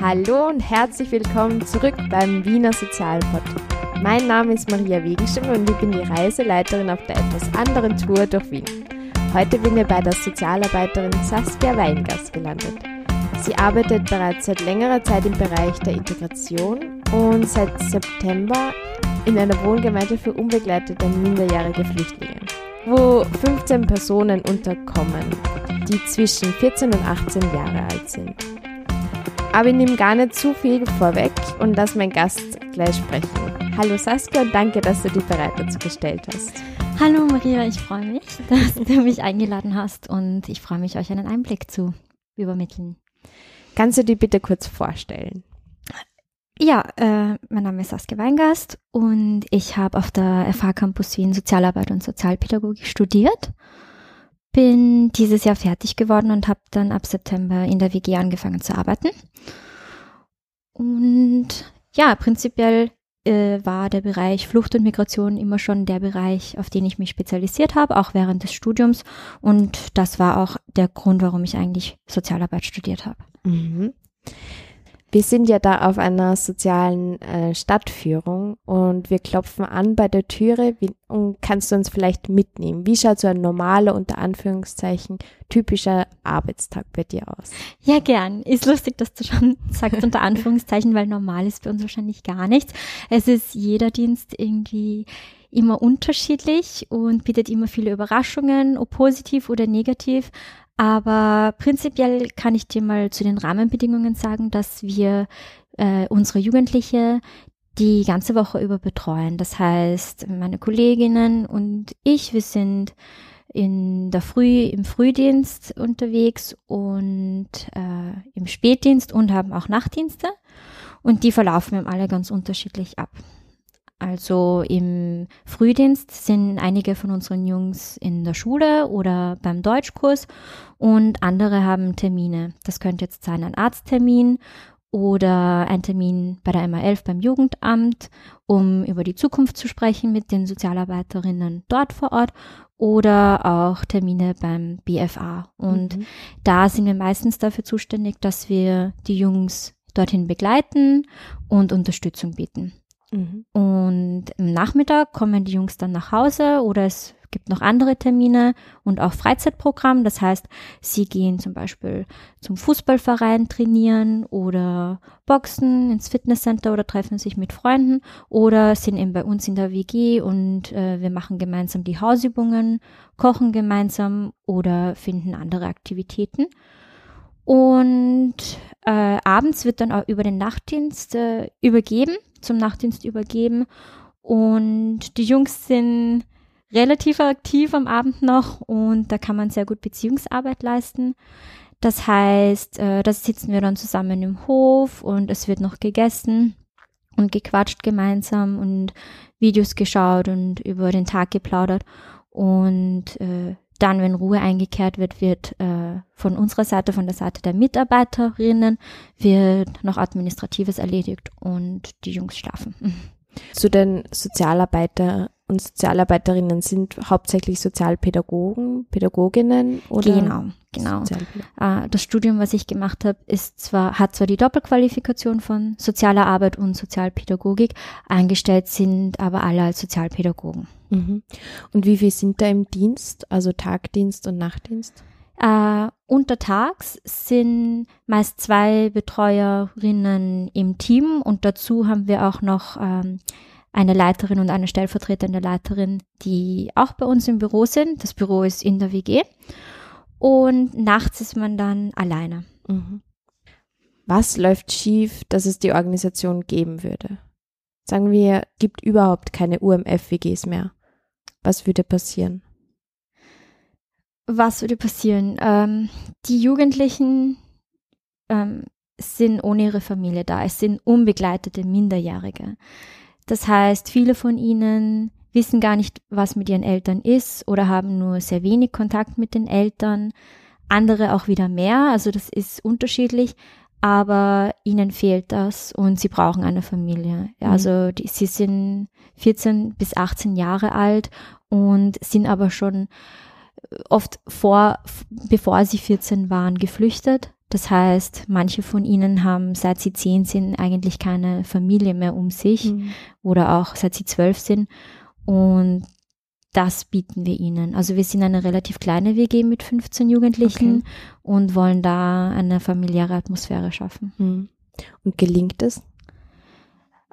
Hallo und herzlich willkommen zurück beim Wiener Sozialpod. Mein Name ist Maria Wegenstimme und ich bin die Reiseleiterin auf der etwas anderen Tour durch Wien. Heute bin ich bei der Sozialarbeiterin Saskia Weingast gelandet. Sie arbeitet bereits seit längerer Zeit im Bereich der Integration und seit September in einer Wohngemeinde für unbegleitete minderjährige Flüchtlinge, wo 15 Personen unterkommen, die zwischen 14 und 18 Jahre alt sind. Aber ich nehme gar nicht zu viel vorweg und lass meinen Gast gleich sprechen. Hallo Saskia danke, dass du dich bereit dazu gestellt hast. Hallo Maria, ich freue mich, dass du mich eingeladen hast und ich freue mich, euch einen Einblick zu übermitteln. Kannst du dich bitte kurz vorstellen? Ja, äh, mein Name ist Saskia Weingast und ich habe auf der FH Campus Wien Sozialarbeit und Sozialpädagogik studiert bin dieses Jahr fertig geworden und habe dann ab September in der WG angefangen zu arbeiten. Und ja, prinzipiell äh, war der Bereich Flucht und Migration immer schon der Bereich, auf den ich mich spezialisiert habe, auch während des Studiums. Und das war auch der Grund, warum ich eigentlich Sozialarbeit studiert habe. Mhm. Wir sind ja da auf einer sozialen äh, Stadtführung und wir klopfen an bei der Türe wie, und kannst du uns vielleicht mitnehmen? Wie schaut so ein normaler, unter Anführungszeichen, typischer Arbeitstag bei dir aus? Ja, gern. Ist lustig, dass du schon sagst unter Anführungszeichen, weil normal ist bei uns wahrscheinlich gar nichts. Es ist jeder Dienst irgendwie immer unterschiedlich und bietet immer viele Überraschungen, ob positiv oder negativ. Aber prinzipiell kann ich dir mal zu den Rahmenbedingungen sagen, dass wir äh, unsere Jugendliche die ganze Woche über betreuen. Das heißt, meine Kolleginnen und ich, wir sind in der Früh, im Frühdienst unterwegs und äh, im Spätdienst und haben auch Nachtdienste. Und die verlaufen alle ganz unterschiedlich ab. Also im Frühdienst sind einige von unseren Jungs in der Schule oder beim Deutschkurs und andere haben Termine. Das könnte jetzt sein ein Arzttermin oder ein Termin bei der MA11 beim Jugendamt, um über die Zukunft zu sprechen mit den Sozialarbeiterinnen dort vor Ort oder auch Termine beim BFA. Und mhm. da sind wir meistens dafür zuständig, dass wir die Jungs dorthin begleiten und Unterstützung bieten. Mhm. Und im Nachmittag kommen die Jungs dann nach Hause oder es gibt noch andere Termine und auch Freizeitprogramm. Das heißt, sie gehen zum Beispiel zum Fußballverein trainieren oder boxen ins Fitnesscenter oder treffen sich mit Freunden oder sind eben bei uns in der WG und äh, wir machen gemeinsam die Hausübungen, kochen gemeinsam oder finden andere Aktivitäten. Und äh, abends wird dann auch über den Nachtdienst äh, übergeben, zum Nachtdienst übergeben. Und die Jungs sind relativ aktiv am Abend noch und da kann man sehr gut Beziehungsarbeit leisten. Das heißt, äh, da sitzen wir dann zusammen im Hof und es wird noch gegessen und gequatscht gemeinsam und Videos geschaut und über den Tag geplaudert. Und äh, dann, wenn Ruhe eingekehrt wird, wird äh, von unserer Seite, von der Seite der Mitarbeiterinnen, wird noch Administratives erledigt und die Jungs schlafen. Zu den Sozialarbeiter und Sozialarbeiterinnen sind hauptsächlich Sozialpädagogen, Pädagoginnen oder? Genau, genau. Äh, das Studium, was ich gemacht habe, ist zwar, hat zwar die Doppelqualifikation von sozialer Arbeit und Sozialpädagogik, eingestellt sind aber alle als Sozialpädagogen. Mhm. Und wie viel sind da im Dienst, also Tagdienst und Nachtdienst? Äh, untertags sind meist zwei Betreuerinnen im Team und dazu haben wir auch noch ähm, eine Leiterin und eine stellvertretende Leiterin, die auch bei uns im Büro sind. Das Büro ist in der WG. Und nachts ist man dann alleine. Mhm. Was läuft schief, dass es die Organisation geben würde? Sagen wir, gibt überhaupt keine UMF-WGs mehr. Was würde passieren? Was würde passieren? Ähm, die Jugendlichen ähm, sind ohne ihre Familie da. Es sind unbegleitete Minderjährige. Das heißt, viele von ihnen wissen gar nicht, was mit ihren Eltern ist oder haben nur sehr wenig Kontakt mit den Eltern. Andere auch wieder mehr. Also das ist unterschiedlich. aber ihnen fehlt das und sie brauchen eine Familie. Mhm. Also die, sie sind 14 bis 18 Jahre alt und sind aber schon oft vor, bevor sie 14 waren, geflüchtet. Das heißt, manche von ihnen haben, seit sie 10 sind, eigentlich keine Familie mehr um sich mhm. oder auch seit sie 12 sind. Und das bieten wir ihnen. Also wir sind eine relativ kleine WG mit 15 Jugendlichen okay. und wollen da eine familiäre Atmosphäre schaffen. Mhm. Und gelingt es?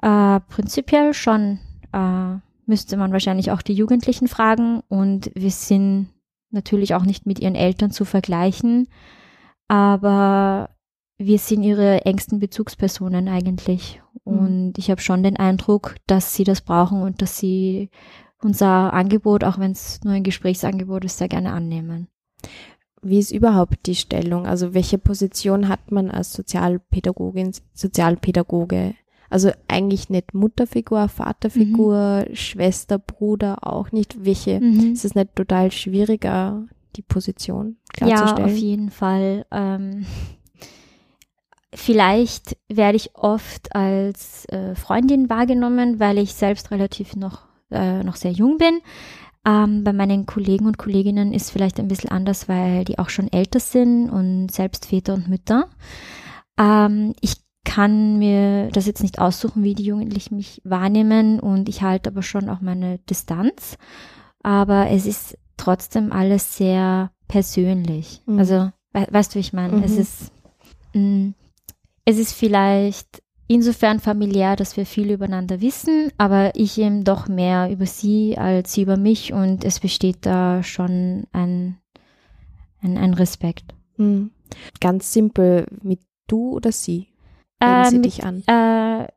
Äh, prinzipiell schon. Äh, müsste man wahrscheinlich auch die Jugendlichen fragen und wir sind natürlich auch nicht mit ihren Eltern zu vergleichen, aber wir sind ihre engsten Bezugspersonen eigentlich. Mhm. Und ich habe schon den Eindruck, dass sie das brauchen und dass sie unser Angebot, auch wenn es nur ein Gesprächsangebot ist, sehr gerne annehmen. Wie ist überhaupt die Stellung? Also welche Position hat man als Sozialpädagogin, Sozialpädagoge? Also eigentlich nicht Mutterfigur, Vaterfigur, mhm. Schwester, Bruder auch nicht. Welche? Mhm. Ist es nicht total schwieriger, die Position klarzustellen? Ja, auf jeden Fall. Ähm, vielleicht werde ich oft als äh, Freundin wahrgenommen, weil ich selbst relativ noch äh, noch sehr jung bin. Ähm, bei meinen Kollegen und Kolleginnen ist vielleicht ein bisschen anders, weil die auch schon älter sind und selbst Väter und Mütter. Ähm, ich kann mir das jetzt nicht aussuchen, wie die Jugendlichen mich wahrnehmen und ich halte aber schon auch meine Distanz. Aber es ist trotzdem alles sehr persönlich. Mhm. Also, we weißt du, wie ich meine? Mhm. Es ist, mh, mm, es ist vielleicht insofern familiär, dass wir viel übereinander wissen, aber ich eben doch mehr über sie als sie über mich und es besteht da schon ein, ein, ein Respekt. Mhm. Ganz simpel, mit du oder sie? Äh, sie mit, dich an? Äh,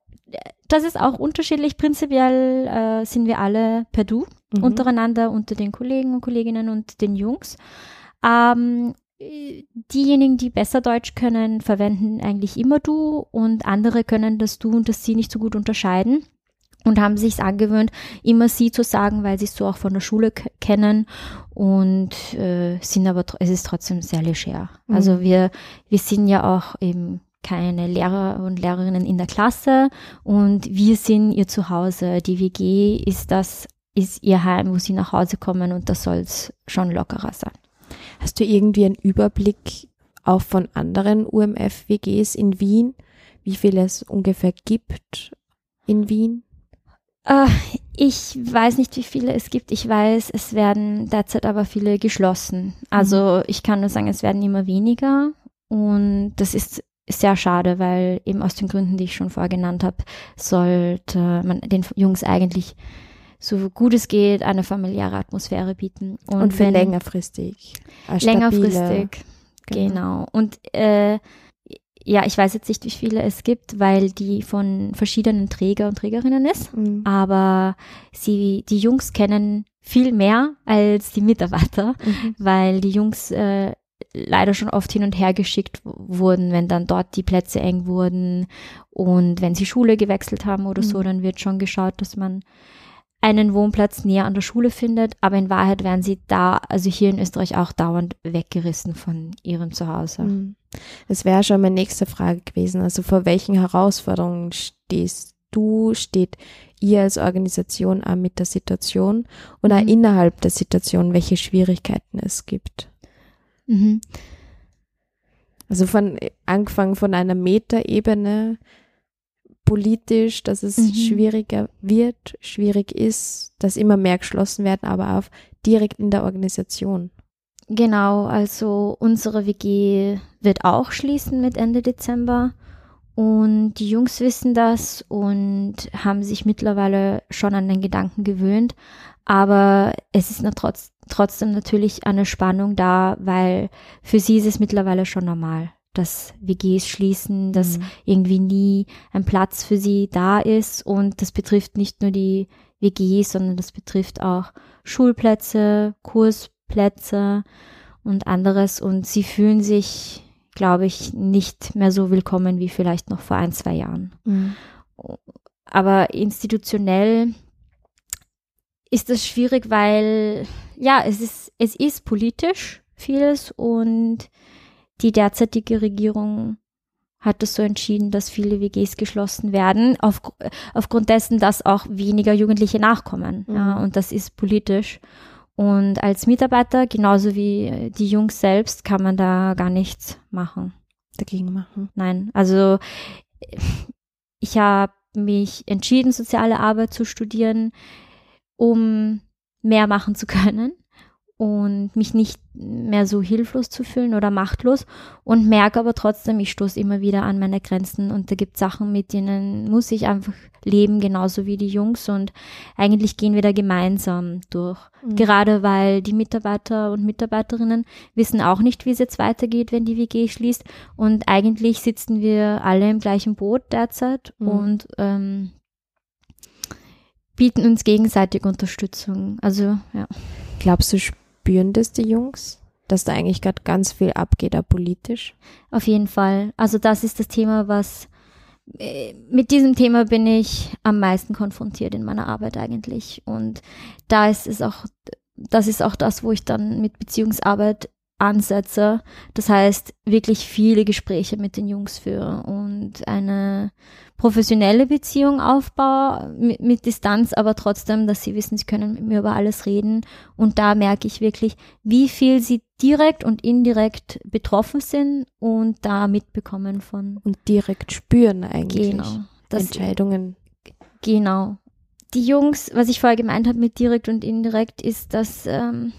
das ist auch unterschiedlich. Prinzipiell äh, sind wir alle per Du mhm. untereinander, unter den Kollegen und Kolleginnen und den Jungs. Ähm, diejenigen, die besser Deutsch können, verwenden eigentlich immer du und andere können das du und das sie nicht so gut unterscheiden und haben sich angewöhnt, immer sie zu sagen, weil sie es so auch von der Schule kennen und äh, sind aber es ist trotzdem sehr leger. Mhm. Also wir wir sind ja auch eben keine Lehrer und Lehrerinnen in der Klasse und wir sind ihr Zuhause. Die WG ist das ist ihr Heim, wo sie nach Hause kommen und das soll es schon lockerer sein. Hast du irgendwie einen Überblick auch von anderen UMF-WGs in Wien, wie viele es ungefähr gibt in Wien? Uh, ich weiß nicht, wie viele es gibt. Ich weiß, es werden derzeit aber viele geschlossen. Also mhm. ich kann nur sagen, es werden immer weniger. Und das ist sehr schade, weil eben aus den Gründen, die ich schon vorher genannt habe, sollte man den Jungs eigentlich so gut es geht, eine familiäre Atmosphäre bieten. Und, und für wenn, längerfristig. Längerfristig, genau. genau. Und äh, ja, ich weiß jetzt nicht, wie viele es gibt, weil die von verschiedenen Träger und Trägerinnen ist. Mhm. Aber sie, die Jungs kennen viel mehr als die Mitarbeiter, mhm. weil die Jungs äh, leider schon oft hin und her geschickt wurden, wenn dann dort die Plätze eng wurden und wenn sie Schule gewechselt haben oder mhm. so, dann wird schon geschaut, dass man einen Wohnplatz näher an der Schule findet, aber in Wahrheit werden sie da, also hier in Österreich auch dauernd weggerissen von ihrem Zuhause. Hm. Das wäre schon meine nächste Frage gewesen. Also vor welchen Herausforderungen stehst du, steht ihr als Organisation auch mit der Situation und auch mhm. innerhalb der Situation, welche Schwierigkeiten es gibt? Mhm. Also von angefangen von einer Metaebene politisch, dass es mhm. schwieriger wird, schwierig ist, dass immer mehr geschlossen werden, aber auch direkt in der Organisation. Genau, also unsere WG wird auch schließen mit Ende Dezember und die Jungs wissen das und haben sich mittlerweile schon an den Gedanken gewöhnt, aber es ist trotz, trotzdem natürlich eine Spannung da, weil für sie ist es mittlerweile schon normal dass WGs schließen, dass mhm. irgendwie nie ein Platz für sie da ist. Und das betrifft nicht nur die WGs, sondern das betrifft auch Schulplätze, Kursplätze und anderes. Und sie fühlen sich, glaube ich, nicht mehr so willkommen wie vielleicht noch vor ein, zwei Jahren. Mhm. Aber institutionell ist das schwierig, weil ja, es ist, es ist politisch vieles und die derzeitige Regierung hat es so entschieden, dass viele WGs geschlossen werden, auf, aufgrund dessen, dass auch weniger Jugendliche nachkommen. Mhm. Ja, und das ist politisch. Und als Mitarbeiter, genauso wie die Jungs selbst, kann man da gar nichts machen. Dagegen machen? Nein, also ich habe mich entschieden, soziale Arbeit zu studieren, um mehr machen zu können und mich nicht mehr so hilflos zu fühlen oder machtlos und merke aber trotzdem, ich stoße immer wieder an meine Grenzen und da gibt Sachen, mit denen muss ich einfach leben, genauso wie die Jungs und eigentlich gehen wir da gemeinsam durch. Mhm. Gerade weil die Mitarbeiter und Mitarbeiterinnen wissen auch nicht, wie es jetzt weitergeht, wenn die WG schließt und eigentlich sitzen wir alle im gleichen Boot derzeit mhm. und ähm, bieten uns gegenseitig Unterstützung. Also ja. Glaubst du, spüren das die Jungs? Dass da eigentlich gerade ganz viel abgeht, auch politisch? Auf jeden Fall. Also das ist das Thema, was äh, mit diesem Thema bin ich am meisten konfrontiert in meiner Arbeit eigentlich. Und da ist es auch, das ist auch das, wo ich dann mit Beziehungsarbeit ansetze. Das heißt, wirklich viele Gespräche mit den Jungs führe und eine professionelle Beziehung aufbaue mit, mit, Distanz, aber trotzdem, dass sie wissen, sie können mit mir über alles reden. Und da merke ich wirklich, wie viel sie direkt und indirekt betroffen sind und da mitbekommen von. Und direkt spüren eigentlich. Genau. Entscheidungen. Genau. Die Jungs, was ich vorher gemeint habe mit direkt und indirekt, ist, dass ähm,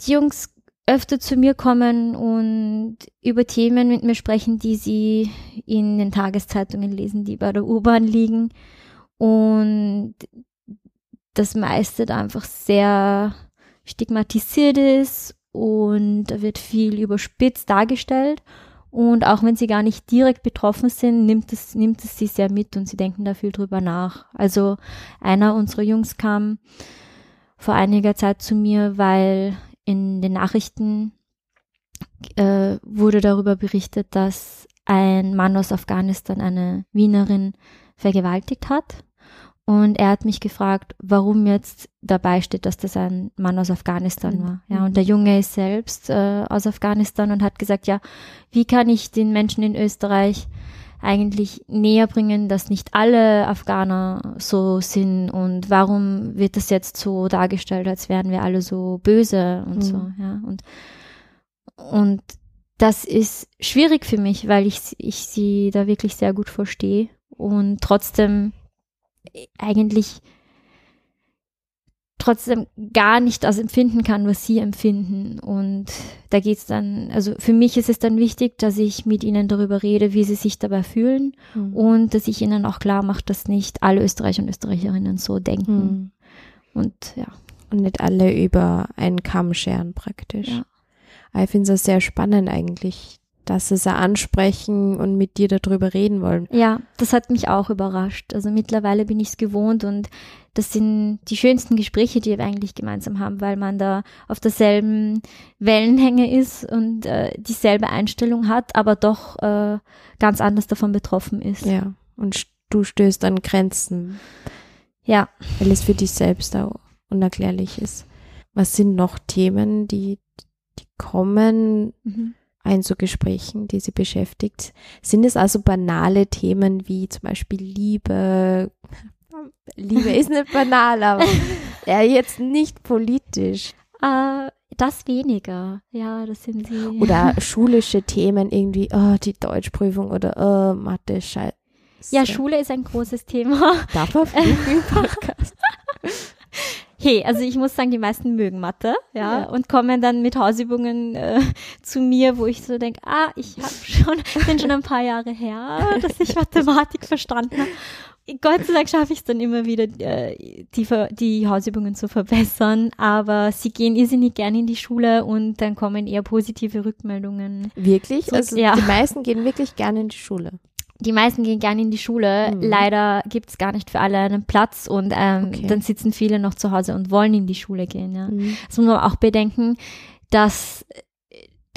die Jungs öfter zu mir kommen und über Themen mit mir sprechen, die sie in den Tageszeitungen lesen, die bei der U-Bahn liegen. Und das meiste da einfach sehr stigmatisiert ist und da wird viel überspitzt dargestellt. Und auch wenn sie gar nicht direkt betroffen sind, nimmt es, nimmt es sie sehr mit und sie denken da viel drüber nach. Also einer unserer Jungs kam vor einiger Zeit zu mir, weil in den Nachrichten äh, wurde darüber berichtet, dass ein Mann aus Afghanistan eine Wienerin vergewaltigt hat. Und er hat mich gefragt, warum jetzt dabei steht, dass das ein Mann aus Afghanistan mhm. war. Ja, und der Junge ist selbst äh, aus Afghanistan und hat gesagt, ja, wie kann ich den Menschen in Österreich eigentlich näher bringen, dass nicht alle Afghaner so sind und warum wird das jetzt so dargestellt, als wären wir alle so böse und mhm. so, ja. Und, und das ist schwierig für mich, weil ich, ich sie da wirklich sehr gut verstehe und trotzdem eigentlich trotzdem gar nicht das empfinden kann, was sie empfinden. Und da geht's dann, also für mich ist es dann wichtig, dass ich mit ihnen darüber rede, wie sie sich dabei fühlen mhm. und dass ich ihnen auch klar mache, dass nicht alle Österreicher und Österreicherinnen so denken. Mhm. Und ja. Und nicht alle über einen Kamm scheren praktisch. Ja. Ich finde es sehr spannend eigentlich, dass sie es ansprechen und mit dir darüber reden wollen. Ja, das hat mich auch überrascht. Also mittlerweile bin ich es gewohnt und das sind die schönsten Gespräche, die wir eigentlich gemeinsam haben, weil man da auf derselben Wellenhänge ist und äh, dieselbe Einstellung hat, aber doch äh, ganz anders davon betroffen ist. Ja, und du stößt an Grenzen. Ja. Weil es für dich selbst auch unerklärlich ist. Was sind noch Themen, die, die kommen? Mhm ein zu Gesprächen, die sie beschäftigt. Sind es also banale Themen wie zum Beispiel Liebe, Liebe ist nicht banal, aber ja, jetzt nicht politisch. Uh, das weniger, ja, das sind sie. Oder schulische Themen irgendwie, oh, die Deutschprüfung oder oh, Mathe, Scheiße. Ja, Schule ist ein großes Thema. Darf im Podcast? Hey, also ich muss sagen, die meisten mögen Mathe, ja, ja. und kommen dann mit Hausübungen äh, zu mir, wo ich so denke, ah, ich habe schon, bin schon ein paar Jahre her, dass ich Mathematik verstanden habe. Gott sei Dank schaffe ich es dann immer wieder, äh, die, die Hausübungen zu verbessern, aber sie gehen irrsinnig gerne in die Schule und dann kommen eher positive Rückmeldungen. Wirklich? Also ja. die meisten gehen wirklich gerne in die Schule. Die meisten gehen gerne in die Schule. Mhm. Leider gibt es gar nicht für alle einen Platz und ähm, okay. dann sitzen viele noch zu Hause und wollen in die Schule gehen. Ja. Mhm. Das muss man auch bedenken, dass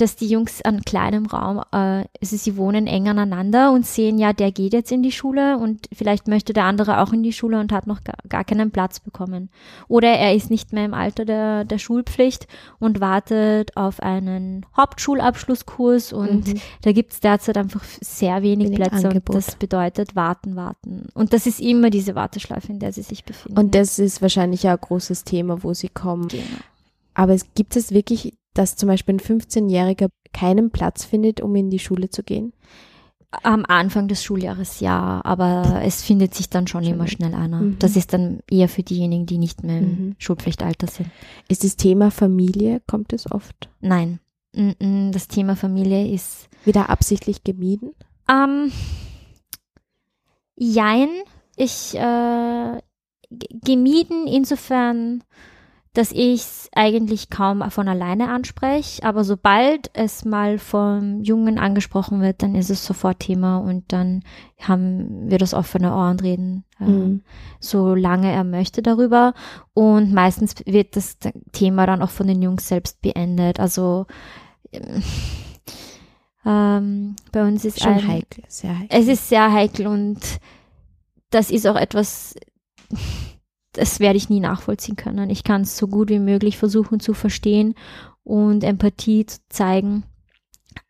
dass die Jungs an kleinem Raum, äh, also sie wohnen eng aneinander und sehen, ja, der geht jetzt in die Schule und vielleicht möchte der andere auch in die Schule und hat noch gar, gar keinen Platz bekommen. Oder er ist nicht mehr im Alter der, der Schulpflicht und wartet auf einen Hauptschulabschlusskurs und mhm. da gibt es derzeit einfach sehr wenig, wenig Plätze Angebot. und das bedeutet warten, warten. Und das ist immer diese Warteschleife, in der sie sich befinden. Und das ist wahrscheinlich ja ein großes Thema, wo sie kommen. Genau. Aber es gibt es wirklich dass zum Beispiel ein 15-Jähriger keinen Platz findet, um in die Schule zu gehen? Am Anfang des Schuljahres ja, aber es findet sich dann schon, immer schnell einer. Mhm. Das ist dann eher für diejenigen, die nicht mehr im mhm. Schulpflichtalter sind. Ist das Thema Familie, kommt es oft? Nein, das Thema Familie ist. Wieder absichtlich gemieden? Ähm, jein, ich äh, gemieden insofern, dass ich es eigentlich kaum von alleine anspreche, aber sobald es mal vom Jungen angesprochen wird, dann ist es sofort Thema und dann haben wir das offene Ohr und reden, äh, mhm. solange er möchte darüber. Und meistens wird das Thema dann auch von den Jungs selbst beendet. Also ähm, bei uns ist schon ein, heikel, sehr heikel. Es ist sehr heikel und das ist auch etwas das werde ich nie nachvollziehen können. Ich kann es so gut wie möglich versuchen zu verstehen und Empathie zu zeigen.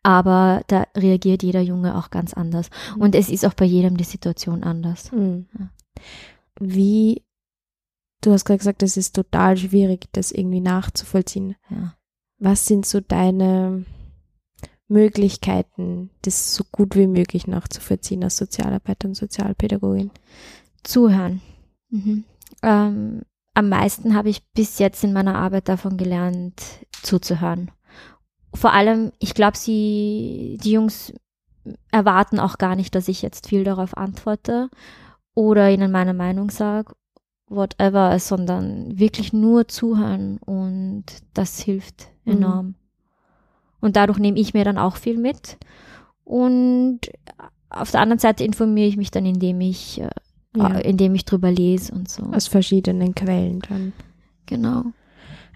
Aber da reagiert jeder Junge auch ganz anders. Mhm. Und es ist auch bei jedem die Situation anders. Mhm. Wie, du hast gerade gesagt, es ist total schwierig, das irgendwie nachzuvollziehen. Ja. Was sind so deine Möglichkeiten, das so gut wie möglich nachzuvollziehen als Sozialarbeiter und Sozialpädagogin? Zuhören. Mhm ähm, am meisten habe ich bis jetzt in meiner Arbeit davon gelernt, zuzuhören. Vor allem, ich glaube, sie, die Jungs erwarten auch gar nicht, dass ich jetzt viel darauf antworte oder ihnen meine Meinung sage, whatever, sondern wirklich nur zuhören und das hilft mhm. enorm. Mhm. Und dadurch nehme ich mir dann auch viel mit. Und auf der anderen Seite informiere ich mich dann, indem ich äh, ja. Äh, indem ich drüber lese und so. Aus verschiedenen Quellen dann. Genau.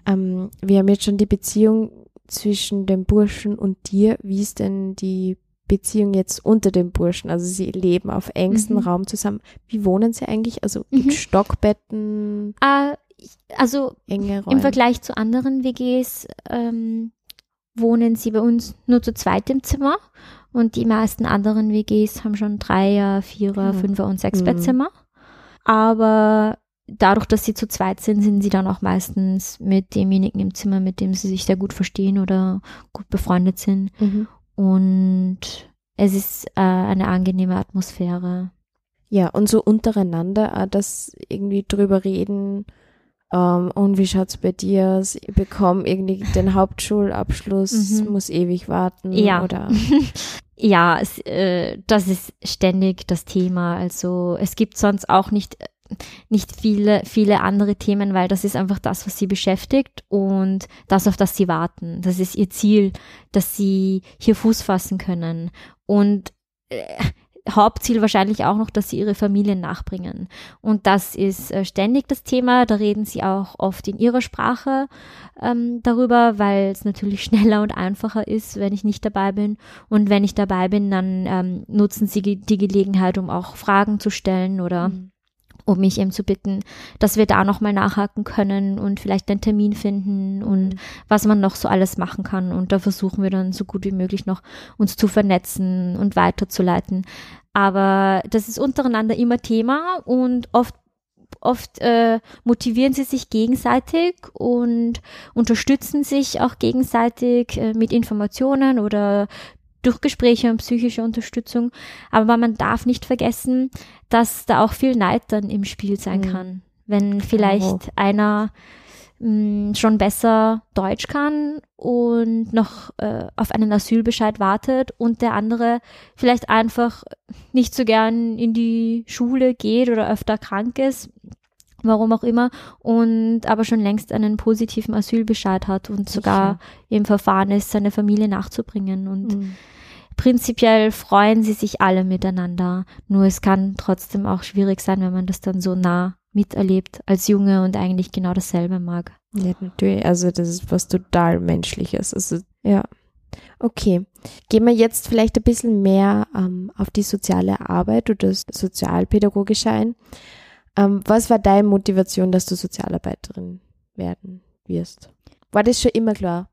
Ähm, wir haben jetzt schon die Beziehung zwischen dem Burschen und dir. Wie ist denn die Beziehung jetzt unter den Burschen? Also sie leben auf engstem mhm. Raum zusammen. Wie wohnen sie eigentlich? Also mhm. Stockbetten? Äh, also im Vergleich zu anderen WGs ähm, wohnen sie bei uns nur zu zweit im Zimmer und die meisten anderen WGs haben schon Dreier, Vierer, mhm. Fünfer und Sechsbettzimmer. Mhm. Aber dadurch, dass sie zu zweit sind, sind sie dann auch meistens mit demjenigen im Zimmer, mit dem sie sich sehr gut verstehen oder gut befreundet sind. Mhm. Und es ist äh, eine angenehme Atmosphäre. Ja, und so untereinander, äh, dass irgendwie drüber reden, um, ähm, und wie schaut's bei dir aus? Ich bekomme irgendwie den Hauptschulabschluss, mhm. muss ewig warten ja. oder? ja, es, äh, das ist ständig das Thema. Also es gibt sonst auch nicht nicht viele viele andere Themen, weil das ist einfach das, was sie beschäftigt und das, auf das sie warten. Das ist ihr Ziel, dass sie hier Fuß fassen können und äh, Hauptziel wahrscheinlich auch noch, dass sie ihre Familien nachbringen. Und das ist äh, ständig das Thema. Da reden sie auch oft in ihrer Sprache ähm, darüber, weil es natürlich schneller und einfacher ist, wenn ich nicht dabei bin. Und wenn ich dabei bin, dann ähm, nutzen sie die Gelegenheit, um auch Fragen zu stellen oder mhm um mich eben zu bitten, dass wir da nochmal nachhaken können und vielleicht einen Termin finden und mhm. was man noch so alles machen kann. Und da versuchen wir dann so gut wie möglich noch uns zu vernetzen und weiterzuleiten. Aber das ist untereinander immer Thema und oft oft äh, motivieren sie sich gegenseitig und unterstützen sich auch gegenseitig äh, mit Informationen oder durch Gespräche und psychische Unterstützung. Aber man darf nicht vergessen, dass da auch viel Neid dann im Spiel sein mhm. kann. Wenn vielleicht oh. einer mh, mm, schon besser Deutsch kann und noch äh, auf einen Asylbescheid wartet und der andere vielleicht einfach nicht so gern in die Schule geht oder öfter krank ist, warum auch immer, und aber schon längst einen positiven Asylbescheid hat und sogar im Verfahren ist, seine Familie nachzubringen und mhm prinzipiell freuen sie sich alle miteinander. Nur es kann trotzdem auch schwierig sein, wenn man das dann so nah miterlebt als Junge und eigentlich genau dasselbe mag. Ja, natürlich. Also das ist was total Menschliches. Also ja. Okay, gehen wir jetzt vielleicht ein bisschen mehr ähm, auf die soziale Arbeit oder das Sozialpädagogische ein. Ähm, was war deine Motivation, dass du Sozialarbeiterin werden wirst? War das schon immer klar?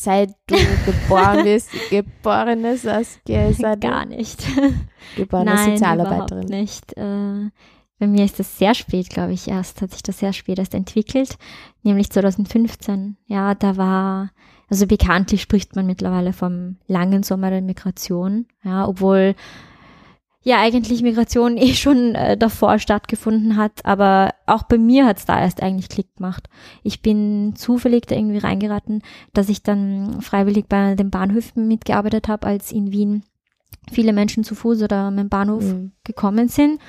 Seit du geboren bist, geborene Saskia ist Gar nicht. geborene Nein, Sozialarbeiterin. überhaupt nicht. Äh, bei mir ist das sehr spät, glaube ich, erst, hat sich das sehr spät erst entwickelt, nämlich 2015. Ja, da war, also bekanntlich spricht man mittlerweile vom langen Sommer der Migration, ja, obwohl ja eigentlich Migration eh schon äh, davor stattgefunden hat, aber auch bei mir hat es da erst eigentlich Klick gemacht. Ich bin zufällig da irgendwie reingeraten, dass ich dann freiwillig bei den Bahnhöfen mitgearbeitet habe, als in Wien viele Menschen zu Fuß oder mit dem Bahnhof Mhm. gekommen sind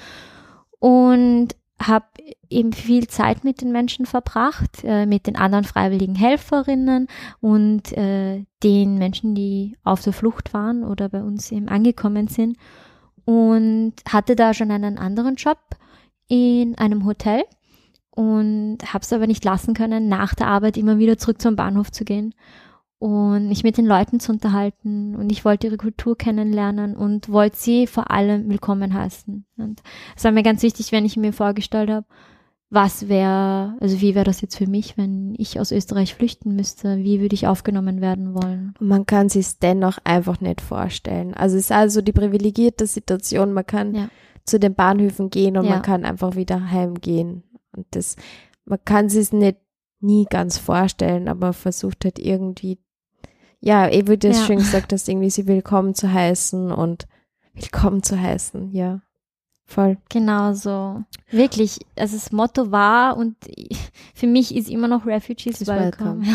und habe eben viel Zeit mit den Menschen verbracht, äh, mit den anderen freiwilligen Helferinnen und äh, den Menschen, die auf der Flucht waren oder bei uns eben angekommen sind und hatte da schon einen anderen Job in einem Hotel und habe es aber nicht lassen können, nach der Arbeit immer wieder zurück zum Bahnhof zu gehen und mich mit den Leuten zu unterhalten und ich wollte ihre Kultur kennenlernen und wollte sie vor allem willkommen heißen. Und es war mir ganz wichtig, wenn ich mir vorgestellt habe, was wäre, also wie wäre das jetzt für mich, wenn ich aus Österreich flüchten müsste? Wie würde ich aufgenommen werden wollen? Man kann sich dennoch einfach nicht vorstellen. Also es ist also die privilegierte Situation, man kann Ja. zu den Bahnhöfen gehen und Ja. man kann einfach wieder heimgehen. Und das, man kann sich nicht nie ganz vorstellen, aber man versucht halt irgendwie, ja, eh wie du das Ja. schön gesagt hast, irgendwie sie willkommen zu heißen und willkommen zu heißen, ja. Voll. Genau so. Wirklich, also das Motto war und für mich ist immer noch Refugees Is welcome.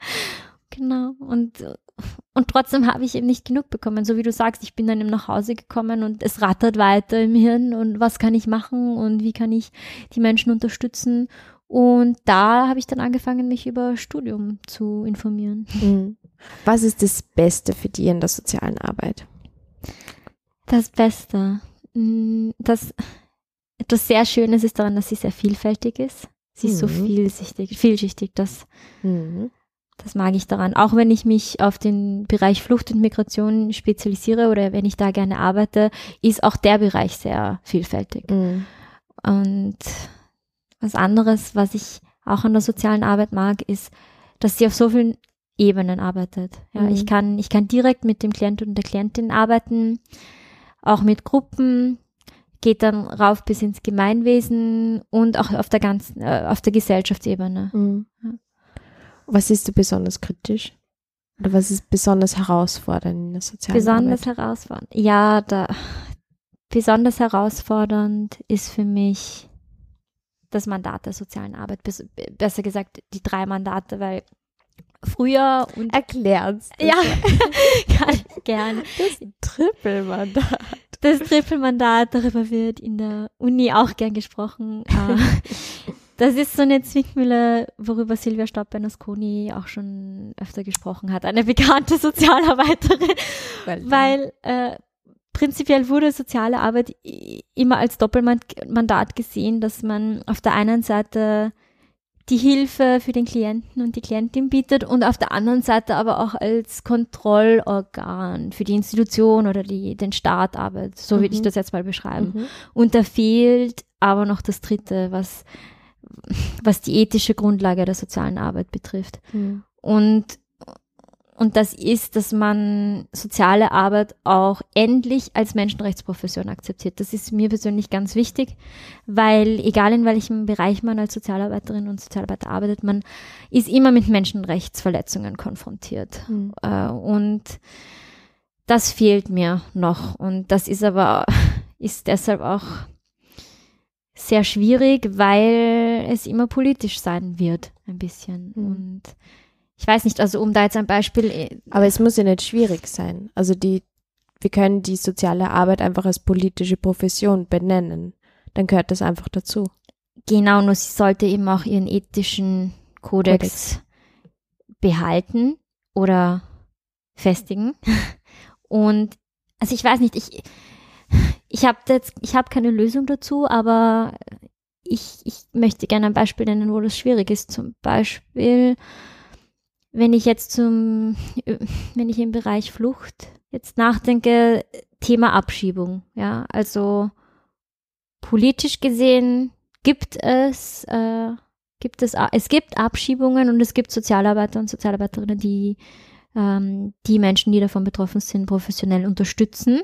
genau. Und, und trotzdem habe ich eben nicht genug bekommen. So wie du sagst, ich bin dann eben nach Hause gekommen und es rattert weiter im Hirn und was kann ich machen und wie kann ich die Menschen unterstützen. Und da habe ich dann angefangen, mich über Studium zu informieren. Mhm. Was ist das Beste für dich in der sozialen Arbeit? Das Beste. Mm, Das etwas sehr Schönes ist daran, dass sie sehr vielfältig ist. Sie ist so Mhm. vielschichtig, vielschichtig, das, Mhm. das mag ich daran. Auch wenn ich mich auf den Bereich Flucht und Migration spezialisiere oder wenn ich da gerne arbeite, ist auch der Bereich sehr vielfältig. Mhm. Und was anderes, was ich auch an der sozialen Arbeit mag, ist, dass sie auf so vielen Ebenen arbeitet. Ja, Mhm. ich kann, ich kann direkt mit dem Klient und der Klientin arbeiten, auch mit Gruppen, geht dann rauf bis ins Gemeinwesen und auch auf der ganzen, äh, auf der Gesellschaftsebene. Mhm. Was ist du besonders kritisch? Oder was ist besonders herausfordernd in der sozialen Besonders Arbeit? herausfordernd. Ja, da, besonders herausfordernd ist für mich das Mandat der sozialen Arbeit, bes besser gesagt die drei Mandate, weil früher und Erklär's. ja, gerne. Das Trippelmandat. Das Trippelmandat, darüber wird in der Uni auch gern gesprochen. Äh, Das ist so eine Zwickmühle, worüber Silvia Staub-Bernasconi auch schon öfter gesprochen hat, eine bekannte Sozialarbeiterin, weil äh, prinzipiell wurde soziale Arbeit immer als Doppelmandat gesehen, dass man auf der einen Seite die Hilfe für den Klienten und die Klientin bietet und auf der anderen Seite aber auch als Kontrollorgan für die Institution oder die, den Staat arbeitet. So würde ich Mhm. das jetzt mal beschreiben. Mhm. Und da fehlt aber noch das Dritte, was, was die ethische Grundlage der sozialen Arbeit betrifft. Mhm. Und, und das ist, dass man soziale Arbeit auch endlich als Menschenrechtsprofession akzeptiert. Das ist mir persönlich ganz wichtig, weil egal in welchem Bereich man als Sozialarbeiterin und Sozialarbeiter arbeitet, man ist immer mit Menschenrechtsverletzungen konfrontiert. Mhm. Und das fehlt mir noch. Und das ist aber, ist deshalb auch sehr schwierig, weil es immer politisch sein wird, ein bisschen. Mhm. Und ich weiß nicht, also um da jetzt ein Beispiel, äh, Aber es muss ja nicht schwierig sein. Also die, wir können die soziale Arbeit einfach als politische Profession benennen. Dann gehört das einfach dazu. genau, nur sie sollte eben auch ihren ethischen Kodex, behalten oder festigen. Und also ich weiß nicht, ich, ich habe jetzt, ich habe keine Lösung dazu, aber ich, ich möchte gerne ein Beispiel nennen, wo das schwierig ist. Zum Beispiel, wenn ich jetzt zum, wenn ich im Bereich Flucht jetzt nachdenke, Thema Abschiebung, ja, also politisch gesehen gibt es, äh, gibt es, es gibt Abschiebungen und es gibt Sozialarbeiter und Sozialarbeiterinnen, die ähm, die Menschen, die davon betroffen sind, professionell unterstützen.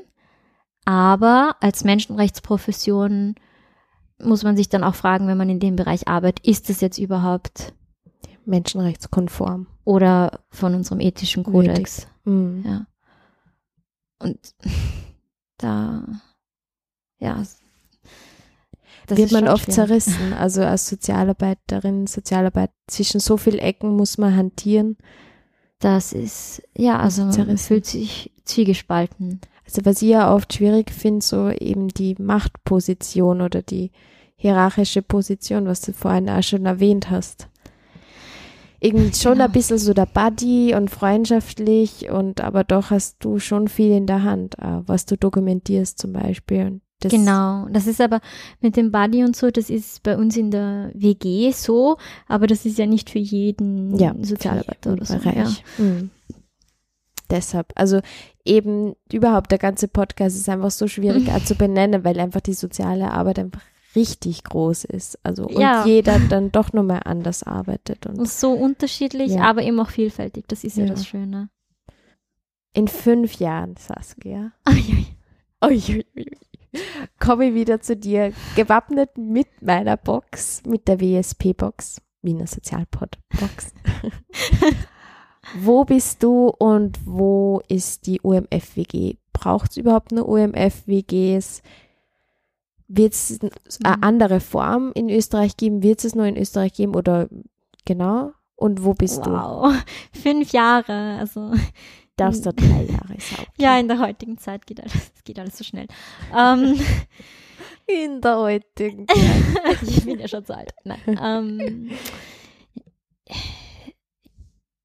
Aber als Menschenrechtsprofession muss man sich dann auch fragen, wenn man in dem Bereich arbeitet, ist es jetzt überhaupt menschenrechtskonform oder von unserem ethischen Kodex? Mhm. Ja. Und da, ja, das wird man oft schlimm. zerrissen. Also als Sozialarbeiterin, Sozialarbeit zwischen so vielen Ecken muss man hantieren. Das ist, ja, also man fühlt sich zwiegespalten. Also was ich ja oft schwierig finde, so eben die Machtposition oder die hierarchische Position, was du vorhin auch schon erwähnt hast. Irgendwie schon genau. ein bisschen so der Buddy und freundschaftlich und aber doch hast du schon viel in der Hand, was du dokumentierst zum Beispiel. Das genau, das ist aber mit dem Buddy und so, das ist bei uns in der WG so, aber das ist ja nicht für jeden ja, Sozialarbeiter oder so. Ja. Mhm. Deshalb, also eben überhaupt der ganze Podcast ist einfach so schwierig zu benennen, weil einfach die soziale Arbeit einfach richtig groß ist. Also und ja. jeder dann doch nochmal anders arbeitet. Und, und so unterschiedlich, ja. aber eben auch vielfältig. Das ist ja, ja das Schöne. In fünf Jahren, Saskia. Komme ich wieder zu dir, gewappnet mit meiner Box, mit der WSP-Box, Wiener Sozialpod-Box. wo bist du und wo ist die UMF-WG? Braucht es überhaupt eine UMF-WGs? Wird es eine mhm. andere Form in Österreich geben? Wird es nur in Österreich geben oder genau? Und wo bist wow. du? Wow, fünf Jahre. Also darfst du drei Jahre sagen. Ja, in der heutigen Zeit geht alles, geht alles so schnell. Ähm, in der heutigen Zeit. ich bin ja schon zu alt. Nein. Ähm,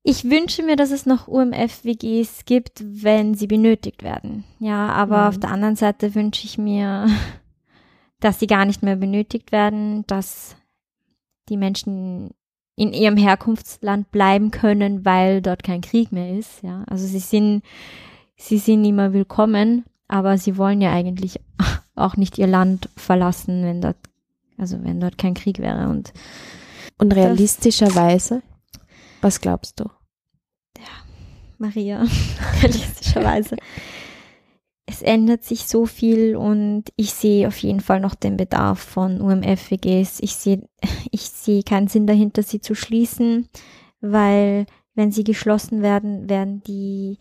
ich wünsche mir, dass es noch UMF-WGs gibt, wenn sie benötigt werden. Ja, aber mhm. auf der anderen Seite wünsche ich mir, dass sie gar nicht mehr benötigt werden, dass die Menschen in ihrem Herkunftsland bleiben können, weil dort kein Krieg mehr ist. Ja, also sie sind, sie sind immer willkommen, aber sie wollen ja eigentlich auch nicht ihr Land verlassen, wenn dort, also wenn dort kein Krieg wäre und und realistischerweise, was glaubst du? Ja, Maria, realistischerweise es ändert sich so viel und ich sehe auf jeden Fall noch den Bedarf von UMF-WGs. Ich sehe, ich sehe keinen Sinn dahinter, sie zu schließen, weil wenn sie geschlossen werden, werden die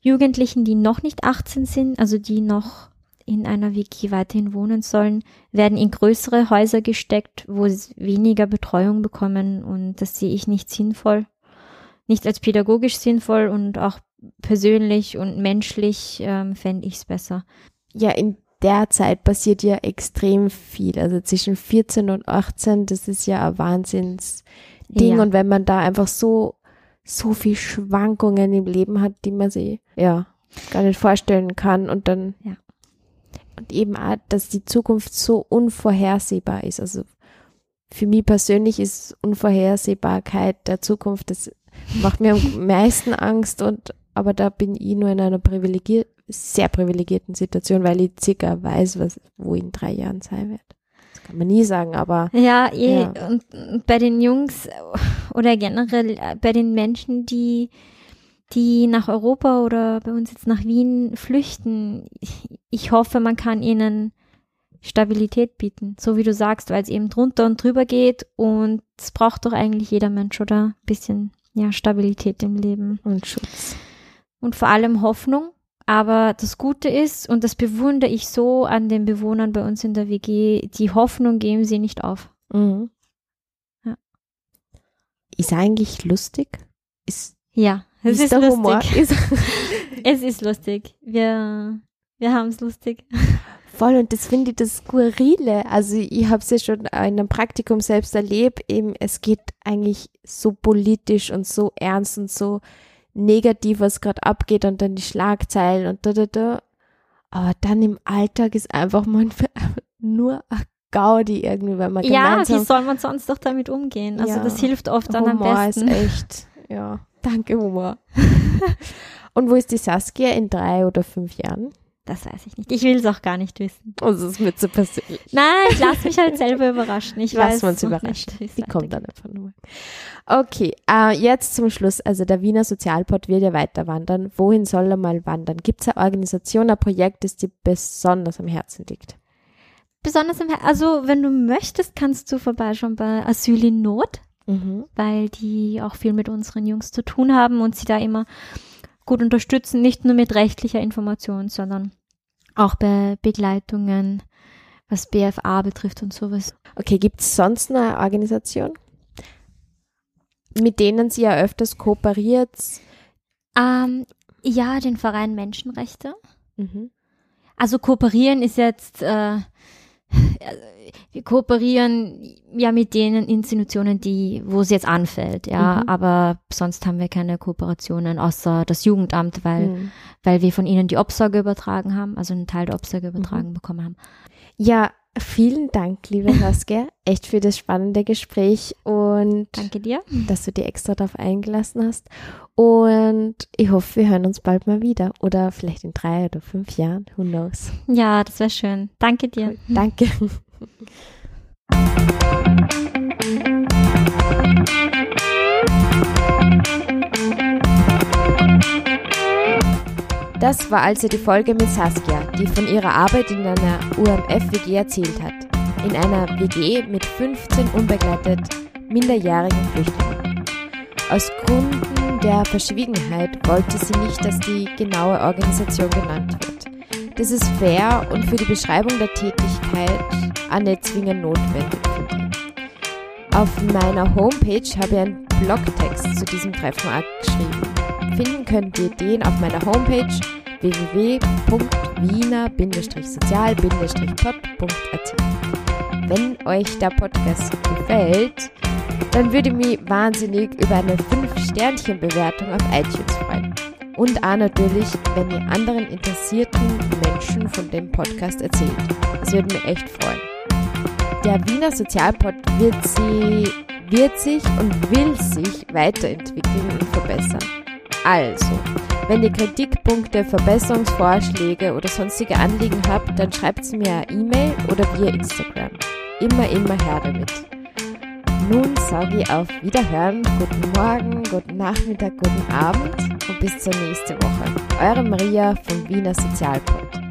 Jugendlichen, die noch nicht 18 sind, also die noch in einer WG weiterhin wohnen sollen, werden in größere Häuser gesteckt, wo sie weniger Betreuung bekommen und das sehe ich nicht sinnvoll. Nicht als pädagogisch sinnvoll und auch persönlich und menschlich ähm, fände ich es besser. Ja, in der Zeit passiert ja extrem viel. Also zwischen 14 und 18, das ist ja ein Wahnsinnsding. Ja. Und wenn man da einfach so, so viel Schwankungen im Leben hat, die man sich, ja, gar nicht vorstellen kann und dann, ja. Und eben auch, dass die Zukunft so unvorhersehbar ist. Also für mich persönlich ist Unvorhersehbarkeit der Zukunft, das macht mir am meisten Angst und aber da bin ich nur in einer privilegier sehr privilegierten Situation, weil ich circa weiß, was, wo in drei Jahren sein wird. Das kann man nie sagen, aber. Ja, eh, ja. Und, und bei den Jungs oder generell äh, bei den Menschen, die, die nach Europa oder bei uns jetzt nach Wien flüchten, ich hoffe, man kann ihnen Stabilität bieten, so wie du sagst, weil es eben drunter und drüber geht und es braucht doch eigentlich jeder Mensch, oder? Ein bisschen, ja, Stabilität im Leben. Und Schutz und vor allem Hoffnung. Aber das Gute ist, und das bewundere ich so an den Bewohnern bei uns in der WG, die Hoffnung geben sie nicht auf. Mhm. Ja. Ist eigentlich lustig? Ist, ja, es ist, ist lustig. Humor? es ist lustig. Wir, wir haben es lustig. Voll, und das finde ich das Skurrile. Also ich habe es ja schon in einem Praktikum selbst erlebt. Eben, es geht eigentlich so politisch und so ernst und so negativ, was gerade abgeht und dann die Schlagzeilen und da, da, da. Aber dann im Alltag ist einfach manchmal nur ein Gaudi irgendwie, wenn man Ja, wie soll man sonst doch damit umgehen? Also ja, das hilft oft dann Humor am besten. ist echt, ja, Danke, Humor. Und wo ist die Saskia in drei oder fünf Jahren? Das weiß ich nicht. Ich will es auch gar nicht wissen. Oh, das ist mir zu persönlich. Nein, ich lasse mich halt selber überraschen. Ich Lass weiß uns überraschen. nicht, es Die kommt dann einfach nur. Okay, äh, jetzt zum Schluss. Also der Wiener Sozialpod wird ja weiter wandern. Wohin soll er mal wandern? Gibt es eine Organisation, ein Projekt, das dir besonders am Herzen liegt? Besonders im, Her- also wenn du möchtest, kannst du vorbeischauen bei Asyl in Not, Mhm. weil die auch viel mit unseren Jungs zu tun haben und sie da immer gut unterstützen, nicht nur mit rechtlicher Information, sondern auch bei Begleitungen, was BFA betrifft und sowas. Okay, gibt es sonst eine Organisation, mit denen sie ja öfters kooperiert? Ähm, ja, den Verein Menschenrechte. Mhm. Also kooperieren ist jetzt, äh, wir kooperieren ja mit den Institutionen, die, wo es jetzt anfällt, ja, Mhm. aber sonst haben wir keine Kooperationen außer das Jugendamt, weil, Mhm. weil wir von ihnen die Obsorge übertragen haben, also einen Teil der Obsorge übertragen bekommen haben. Ja, vielen Dank, liebe Saskia, echt für das spannende Gespräch und Danke dir. dass du dir extra darauf eingelassen hast. Und ich hoffe, wir hören uns bald mal wieder oder vielleicht in drei oder fünf Jahren. Who knows? Ja, das wäre schön. Danke dir. Danke. Das war also die Folge mit Saskia, die von ihrer Arbeit in einer UMF-WG erzählt hat. In einer WG mit 15 unbegleitet minderjährigen Flüchtlingen. Aus Gründen der Verschwiegenheit wollte sie nicht, dass die genaue Organisation genannt wird. Das ist fair und für die Beschreibung der Tätigkeit nicht zwingend notwendig. Auf meiner Homepage habe ich einen Blogtext zu diesem Treffen geschrieben. Finden könnt ihr den auf meiner Homepage www.wiener-sozial-pod.at. Wenn euch der Podcast gefällt, dann würde ich mich wahnsinnig über eine 5-Sternchen-Bewertung auf iTunes freuen. Und auch natürlich, wenn ihr anderen interessierten Menschen von dem Podcast erzählt. Das würde mich echt freuen. Der Wiener Sozialpod wird, sie, wird sich und will sich weiterentwickeln und verbessern. Also, wenn ihr Kritikpunkte, Verbesserungsvorschläge oder sonstige Anliegen habt, dann schreibt sie mir eine E-Mail oder via Instagram. Immer, immer her damit. Nun sage ich auf Wiederhören, guten Morgen, guten Nachmittag, guten Abend und bis zur nächsten Woche. Eure Maria vom Wiener Sozialpod.